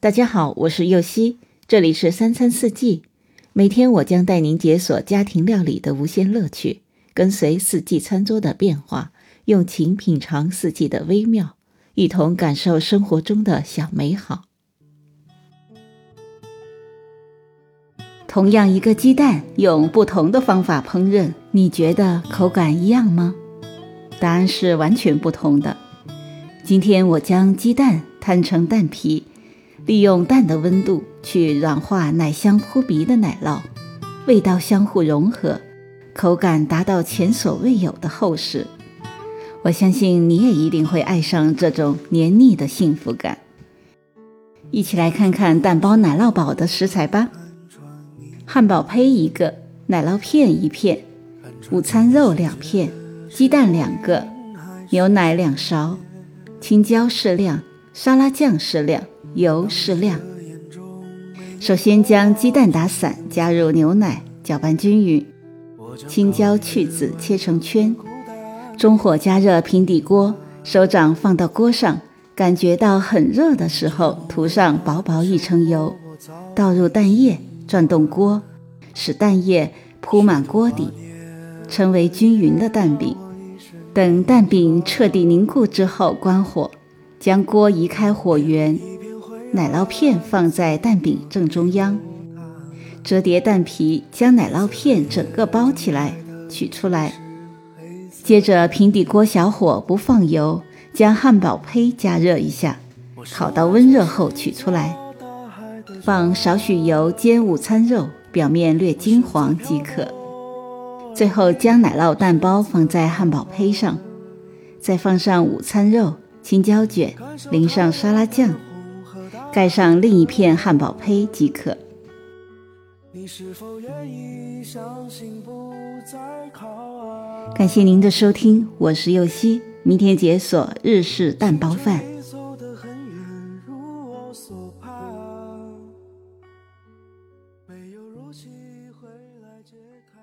大家好，我是右希，这里是三餐四季。每天我将带您解锁家庭料理的无限乐趣，跟随四季餐桌的变化，用情品尝四季的微妙，一同感受生活中的小美好。同样一个鸡蛋，用不同的方法烹饪，你觉得口感一样吗？答案是完全不同的。今天我将鸡蛋摊成蛋皮。利用蛋的温度去软化奶香扑鼻的奶酪，味道相互融合，口感达到前所未有的厚实。我相信你也一定会爱上这种黏腻的幸福感。一起来看看蛋包奶酪堡的食材吧：汉堡胚一个，奶酪片一片，午餐肉两片，鸡蛋两个，牛奶两勺，青椒适量，沙拉酱适量。油适量。首先将鸡蛋打散，加入牛奶，搅拌均匀。青椒去籽，切成圈。中火加热平底锅，手掌放到锅上，感觉到很热的时候，涂上薄薄一层油，倒入蛋液，转动锅，使蛋液铺满锅底，成为均匀的蛋饼。等蛋饼彻底凝固之后，关火，将锅移开火源。奶酪片放在蛋饼正中央，折叠蛋皮，将奶酪片整个包起来，取出来。接着平底锅小火不放油，将汉堡胚加热一下，烤到温热后取出来，放少许油煎午餐肉，表面略金黄即可。最后将奶酪蛋包放在汉堡胚上，再放上午餐肉、青椒卷，淋上沙拉酱。盖上另一片汉堡胚即可。你是否愿意相信不再靠岸？感谢您的收听，我是佑希，明天解锁日式蛋包饭。走得很远，如我所盼。没有如期回来解开。